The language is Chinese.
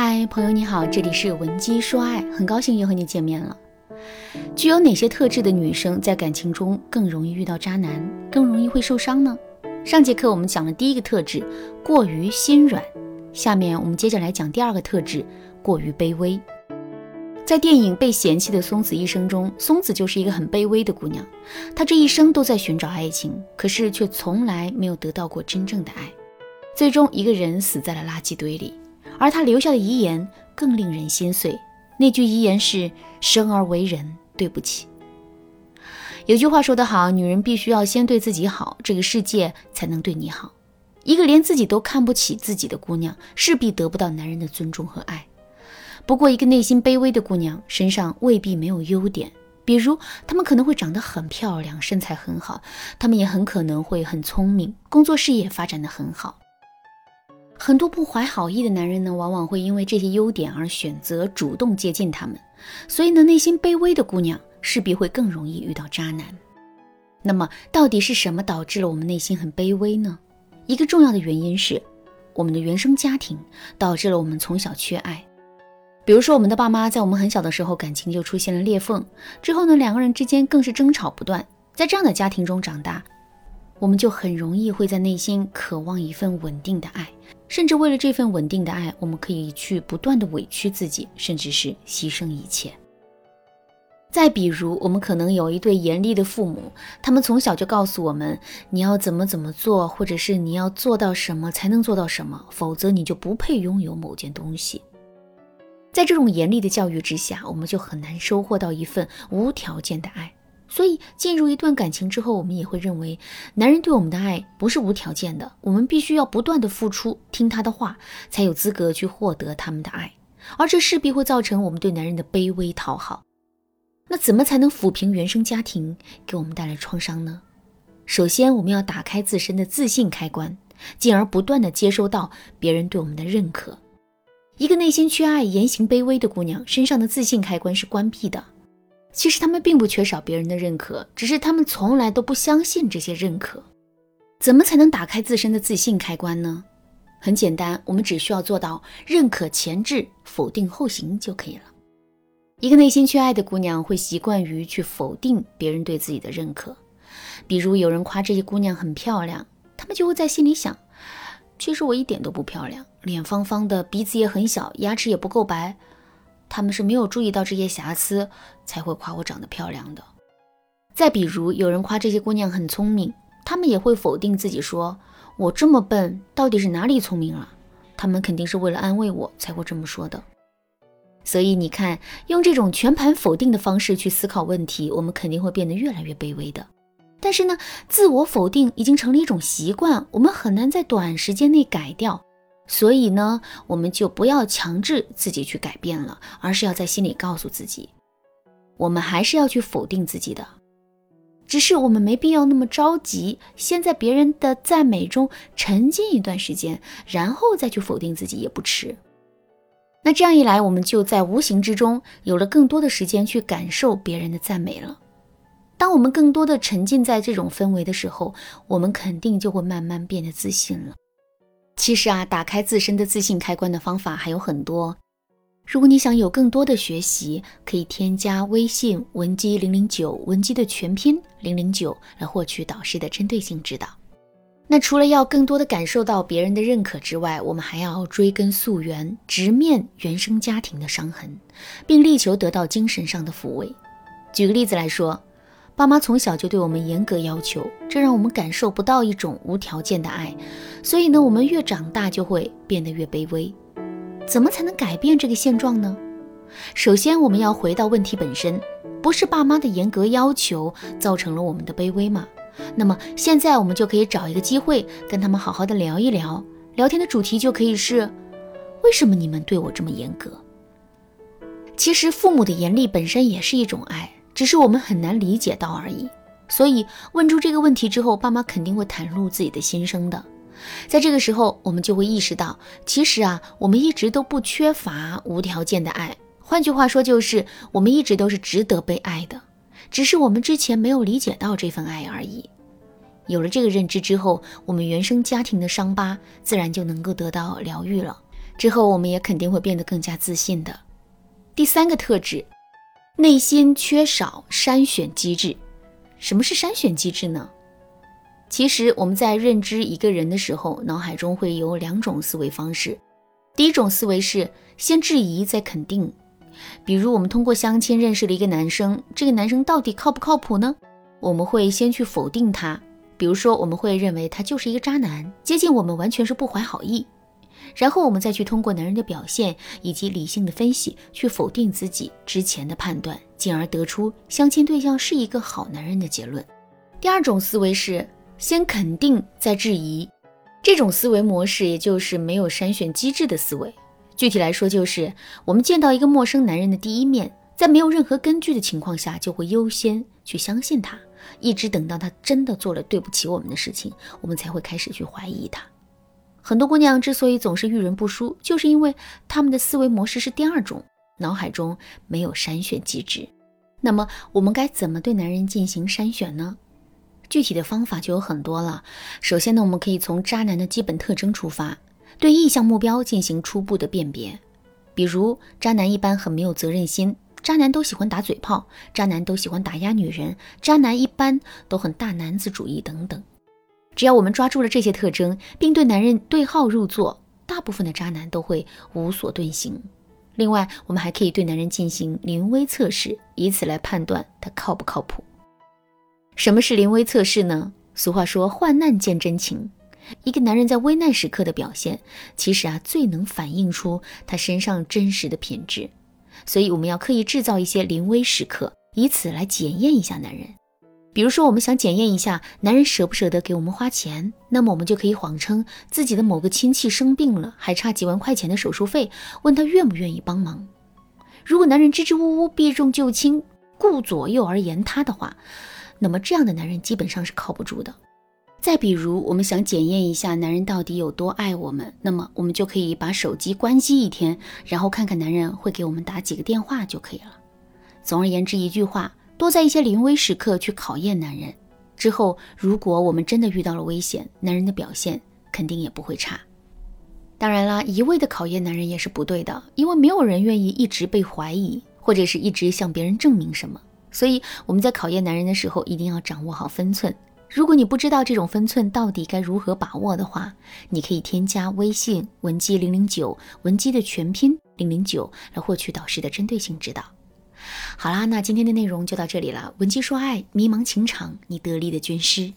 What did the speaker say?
嗨，朋友你好，这里是文姬说爱，很高兴又和你见面了。具有哪些特质的女生在感情中更容易遇到渣男，更容易会受伤呢？上节课我们讲了第一个特质，过于心软。下面我们接着来讲第二个特质，过于卑微。在电影《被嫌弃的松子》一生中，松子就是一个很卑微的姑娘，她这一生都在寻找爱情，可是却从来没有得到过真正的爱。最终，一个人死在了垃圾堆里。而他留下的遗言更令人心碎。那句遗言是：“生而为人，对不起。”有句话说得好：“女人必须要先对自己好，这个世界才能对你好。”一个连自己都看不起自己的姑娘，势必得不到男人的尊重和爱。不过，一个内心卑微的姑娘身上未必没有优点，比如她们可能会长得很漂亮，身材很好，她们也很可能会很聪明，工作事业发展的很好。很多不怀好意的男人呢，往往会因为这些优点而选择主动接近他们，所以呢，内心卑微的姑娘势必会更容易遇到渣男。那么，到底是什么导致了我们内心很卑微呢？一个重要的原因是，我们的原生家庭导致了我们从小缺爱。比如说，我们的爸妈在我们很小的时候感情就出现了裂缝，之后呢，两个人之间更是争吵不断，在这样的家庭中长大。我们就很容易会在内心渴望一份稳定的爱，甚至为了这份稳定的爱，我们可以去不断的委屈自己，甚至是牺牲一切。再比如，我们可能有一对严厉的父母，他们从小就告诉我们，你要怎么怎么做，或者是你要做到什么才能做到什么，否则你就不配拥有某件东西。在这种严厉的教育之下，我们就很难收获到一份无条件的爱。所以，进入一段感情之后，我们也会认为，男人对我们的爱不是无条件的，我们必须要不断的付出，听他的话，才有资格去获得他们的爱，而这势必会造成我们对男人的卑微讨好。那怎么才能抚平原生家庭给我们带来创伤呢？首先，我们要打开自身的自信开关，进而不断的接收到别人对我们的认可。一个内心缺爱、言行卑微的姑娘，身上的自信开关是关闭的。其实他们并不缺少别人的认可，只是他们从来都不相信这些认可。怎么才能打开自身的自信开关呢？很简单，我们只需要做到认可前置，否定后行就可以了。一个内心缺爱的姑娘会习惯于去否定别人对自己的认可，比如有人夸这些姑娘很漂亮，他们就会在心里想：其实我一点都不漂亮，脸方方的，鼻子也很小，牙齿也不够白。他们是没有注意到这些瑕疵，才会夸我长得漂亮的。再比如，有人夸这些姑娘很聪明，他们也会否定自己，说我这么笨，到底是哪里聪明了？他们肯定是为了安慰我才会这么说的。所以你看，用这种全盘否定的方式去思考问题，我们肯定会变得越来越卑微的。但是呢，自我否定已经成了一种习惯，我们很难在短时间内改掉。所以呢，我们就不要强制自己去改变了，而是要在心里告诉自己，我们还是要去否定自己的，只是我们没必要那么着急，先在别人的赞美中沉浸一段时间，然后再去否定自己也不迟。那这样一来，我们就在无形之中有了更多的时间去感受别人的赞美了。当我们更多的沉浸在这种氛围的时候，我们肯定就会慢慢变得自信了。其实啊，打开自身的自信开关的方法还有很多。如果你想有更多的学习，可以添加微信文姬零零九，文姬的全拼零零九，来获取导师的针对性指导。那除了要更多的感受到别人的认可之外，我们还要追根溯源，直面原生家庭的伤痕，并力求得到精神上的抚慰。举个例子来说。爸妈从小就对我们严格要求，这让我们感受不到一种无条件的爱，所以呢，我们越长大就会变得越卑微。怎么才能改变这个现状呢？首先，我们要回到问题本身，不是爸妈的严格要求造成了我们的卑微吗？那么现在我们就可以找一个机会跟他们好好的聊一聊，聊天的主题就可以是：为什么你们对我这么严格？其实父母的严厉本身也是一种爱。只是我们很难理解到而已，所以问出这个问题之后，爸妈肯定会袒露自己的心声的。在这个时候，我们就会意识到，其实啊，我们一直都不缺乏无条件的爱。换句话说，就是我们一直都是值得被爱的，只是我们之前没有理解到这份爱而已。有了这个认知之后，我们原生家庭的伤疤自然就能够得到疗愈了。之后我们也肯定会变得更加自信的。第三个特质，内心缺少筛选机制。什么是筛选机制呢？其实我们在认知一个人的时候，脑海中会有两种思维方式。第一种思维是先质疑再肯定，比如我们通过相亲认识了一个男生，这个男生到底靠不靠谱呢？我们会先去否定他，比如说我们会认为他就是一个渣男，接近我们完全是不怀好意。然后我们再去通过男人的表现以及理性的分析去否定自己之前的判断，进而得出相亲对象是一个好男人的结论。第二种思维是先肯定再质疑，这种思维模式也就是没有筛选机制的思维。具体来说，就是我们见到一个陌生男人的第一面，在没有任何根据的情况下，就会优先去相信他，一直等到他真的做了对不起我们的事情，我们才会开始去怀疑他。很多姑娘之所以总是遇人不淑，就是因为她们的思维模式是第二种，脑海中没有筛选机制。那么我们该怎么对男人进行筛选呢？具体的方法就有很多了。首先呢，我们可以从渣男的基本特征出发，对意向目标进行初步的辨别。比如，渣男一般很没有责任心，渣男都喜欢打嘴炮，渣男都喜欢打压女人，渣男一般都很大男子主义等等。只要我们抓住了这些特征，并对男人对号入座，大部分的渣男都会无所遁形。另外，我们还可以对男人进行临危测试，以此来判断他靠不靠谱。什么是临危测试呢？俗话说“患难见真情”，一个男人在危难时刻的表现，其实啊最能反映出他身上真实的品质。所以，我们要刻意制造一些临危时刻，以此来检验一下男人。比如说，我们想检验一下男人舍不舍得给我们花钱，那么我们就可以谎称自己的某个亲戚生病了，还差几万块钱的手术费，问他愿不愿意帮忙。如果男人支支吾吾、避重就轻、顾左右而言他的话，那么这样的男人基本上是靠不住的。再比如，我们想检验一下男人到底有多爱我们，那么我们就可以把手机关机一天，然后看看男人会给我们打几个电话就可以了。总而言之，一句话。多在一些临危时刻去考验男人，之后如果我们真的遇到了危险，男人的表现肯定也不会差。当然啦，一味的考验男人也是不对的，因为没有人愿意一直被怀疑，或者是一直向别人证明什么。所以我们在考验男人的时候，一定要掌握好分寸。如果你不知道这种分寸到底该如何把握的话，你可以添加微信文姬零零九，文姬的全拼零零九，来获取导师的针对性指导。好啦，那今天的内容就到这里了。文姬说爱，迷茫情场，你得力的军师。